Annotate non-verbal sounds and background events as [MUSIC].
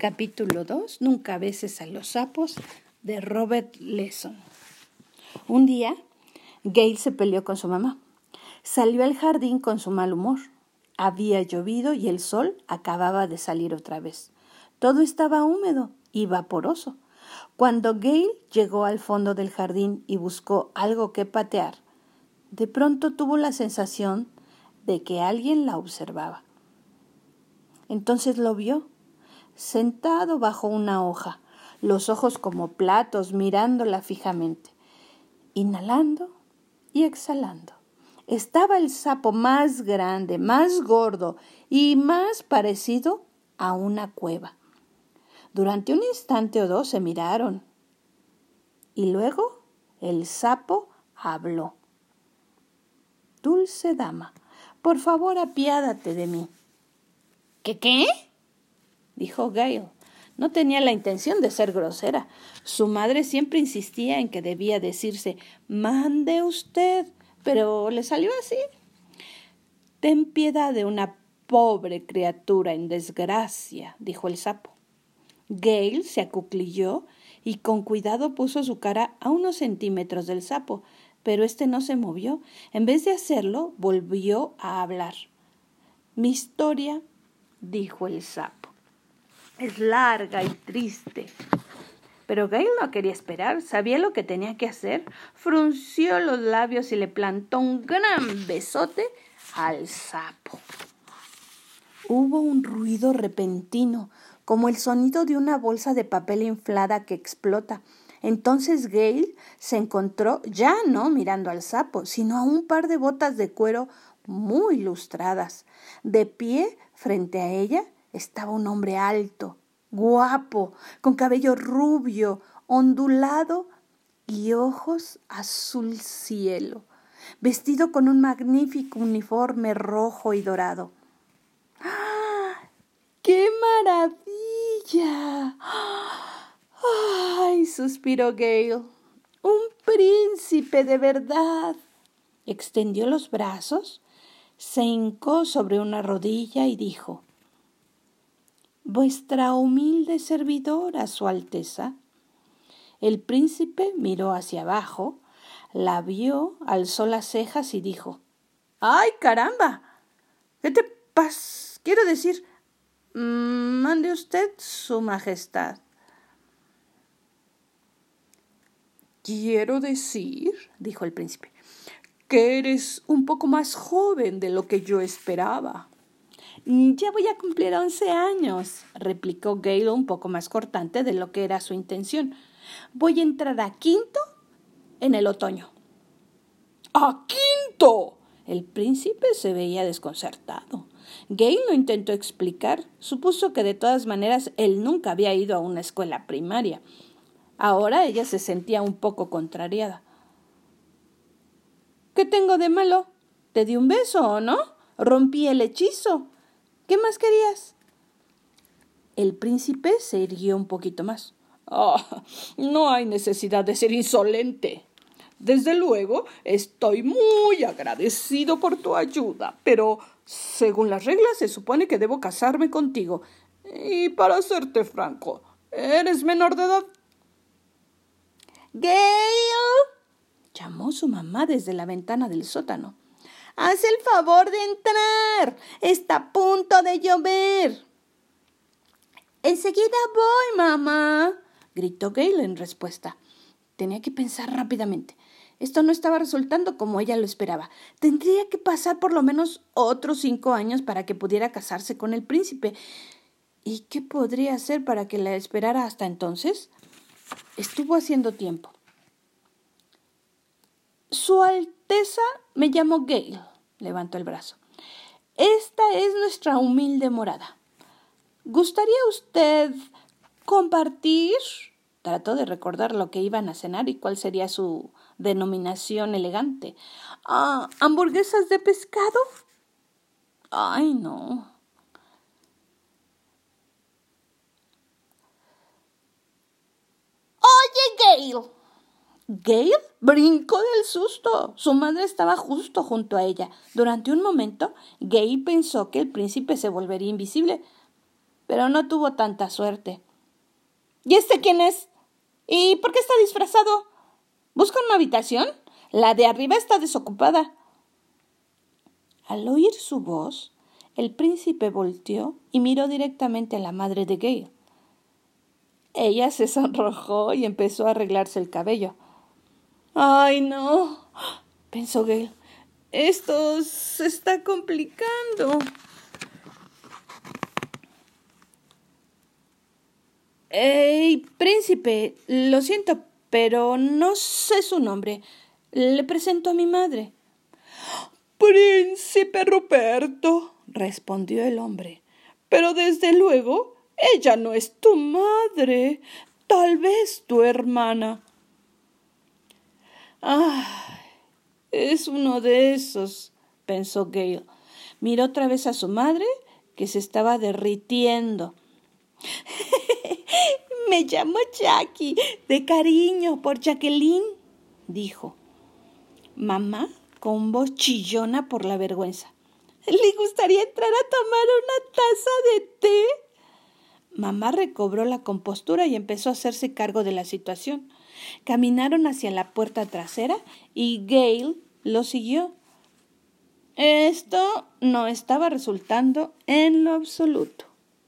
Capítulo 2. Nunca beses a los sapos de Robert Lesson. Un día, Gail se peleó con su mamá. Salió al jardín con su mal humor. Había llovido y el sol acababa de salir otra vez. Todo estaba húmedo y vaporoso. Cuando Gail llegó al fondo del jardín y buscó algo que patear, de pronto tuvo la sensación de que alguien la observaba. Entonces lo vio sentado bajo una hoja, los ojos como platos mirándola fijamente, inhalando y exhalando. Estaba el sapo más grande, más gordo y más parecido a una cueva. Durante un instante o dos se miraron y luego el sapo habló. Dulce dama, por favor apiádate de mí. ¿Qué qué? Dijo Gail. No tenía la intención de ser grosera. Su madre siempre insistía en que debía decirse mande usted, pero le salió así. Ten piedad de una pobre criatura en desgracia, dijo el sapo. Gail se acuclilló y con cuidado puso su cara a unos centímetros del sapo, pero éste no se movió. En vez de hacerlo, volvió a hablar. Mi historia, dijo el sapo es larga y triste. Pero Gail no quería esperar, sabía lo que tenía que hacer, frunció los labios y le plantó un gran besote al sapo. Hubo un ruido repentino, como el sonido de una bolsa de papel inflada que explota. Entonces Gail se encontró ya no mirando al sapo, sino a un par de botas de cuero muy lustradas. De pie frente a ella estaba un hombre alto, guapo, con cabello rubio, ondulado y ojos azul cielo, vestido con un magnífico uniforme rojo y dorado. ¡Ah! ¡Qué maravilla! ¡Ay! suspiró Gale. Un príncipe de verdad. Extendió los brazos, se hincó sobre una rodilla y dijo Vuestra humilde servidora, Su Alteza. El príncipe miró hacia abajo, la vio, alzó las cejas y dijo ¡Ay, caramba! ¿Qué te pasa? Quiero decir, mande usted, Su Majestad. Quiero decir, dijo el príncipe, que eres un poco más joven de lo que yo esperaba. Ya voy a cumplir once años, replicó Gale un poco más cortante de lo que era su intención. Voy a entrar a quinto en el otoño. ¡A quinto! El príncipe se veía desconcertado. Gale lo intentó explicar. Supuso que de todas maneras él nunca había ido a una escuela primaria. Ahora ella se sentía un poco contrariada. ¿Qué tengo de malo? ¿Te di un beso o no? Rompí el hechizo. ¿Qué más querías? El príncipe se irguió un poquito más. Ah, no hay necesidad de ser insolente. Desde luego, estoy muy agradecido por tu ayuda, pero según las reglas se supone que debo casarme contigo. Y para serte franco, ¿eres menor de edad? Gale. llamó su mamá desde la ventana del sótano. Haz el favor de entrar. Está a punto de llover. Enseguida voy, mamá, gritó Gail en respuesta. Tenía que pensar rápidamente. Esto no estaba resultando como ella lo esperaba. Tendría que pasar por lo menos otros cinco años para que pudiera casarse con el príncipe. ¿Y qué podría hacer para que la esperara hasta entonces? Estuvo haciendo tiempo. Su Alteza me llamó Gale levantó el brazo. Esta es nuestra humilde morada. ¿Gustaría usted compartir? Trató de recordar lo que iban a cenar y cuál sería su denominación elegante. Ah, ¿Hamburguesas de pescado? Ay, no. Oye, Gail. Gail brincó del susto. Su madre estaba justo junto a ella. Durante un momento, Gail pensó que el príncipe se volvería invisible. pero no tuvo tanta suerte. ¿Y este quién es? ¿Y por qué está disfrazado? ¿Busca una habitación? La de arriba está desocupada. Al oír su voz, el príncipe volteó y miró directamente a la madre de Gale. Ella se sonrojó y empezó a arreglarse el cabello. Ay, no, pensó Gale. Esto se está complicando. ¡Ey, príncipe! Lo siento, pero no sé su nombre. Le presento a mi madre. Príncipe Ruperto, respondió el hombre. Pero desde luego ella no es tu madre, tal vez tu hermana. Ah, es uno de esos, pensó Gale. Miró otra vez a su madre, que se estaba derritiendo. [LAUGHS] Me llamo Jackie, de cariño, por Jacqueline, dijo. Mamá, con voz chillona por la vergüenza. ¿Le gustaría entrar a tomar una taza de té? Mamá recobró la compostura y empezó a hacerse cargo de la situación. Caminaron hacia la puerta trasera y Gale lo siguió. Esto no estaba resultando en lo absoluto.